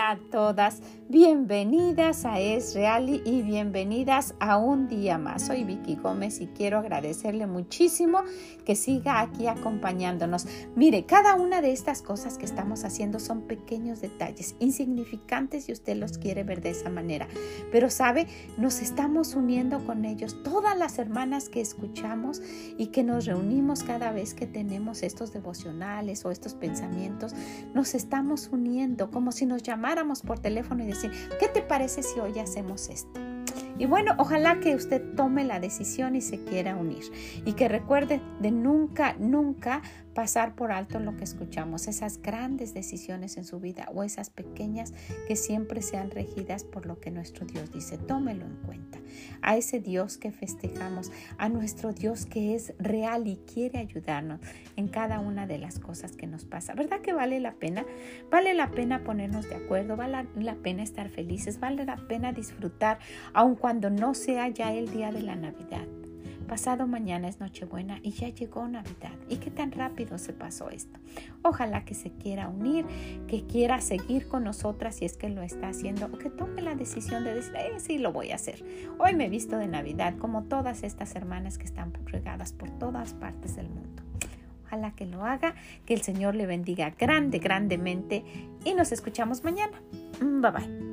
Hola a todas, bienvenidas a Es Real y bienvenidas a un día más. Soy Vicky Gómez y quiero agradecerle muchísimo que siga aquí acompañándonos. Mire, cada una de estas cosas que estamos haciendo son pequeños detalles, insignificantes si usted los quiere ver de esa manera. Pero sabe, nos estamos uniendo con ellos, todas las hermanas que escuchamos y que nos reunimos cada vez que tenemos estos devocionales o estos pensamientos, nos estamos uniendo como si nos llamáramos por teléfono y decir, ¿qué te parece si hoy hacemos esto? Y bueno, ojalá que usted tome la decisión y se quiera unir y que recuerde de nunca, nunca pasar por alto lo que escuchamos, esas grandes decisiones en su vida o esas pequeñas que siempre sean regidas por lo que nuestro Dios dice. Tómelo en cuenta. A ese Dios que festejamos, a nuestro Dios que es real y quiere ayudarnos en cada una de las cosas que nos pasa. ¿Verdad que vale la pena? Vale la pena ponernos de acuerdo, vale la pena estar felices, vale la pena disfrutar, aun cuando no sea ya el día de la Navidad. Pasado mañana es Nochebuena y ya llegó Navidad. ¿Y qué tan rápido se pasó esto? Ojalá que se quiera unir, que quiera seguir con nosotras si es que lo está haciendo o que tome la decisión de decir, eh, sí, lo voy a hacer. Hoy me he visto de Navidad como todas estas hermanas que están regadas por todas partes del mundo. Ojalá que lo haga, que el Señor le bendiga grande, grandemente y nos escuchamos mañana. Bye bye.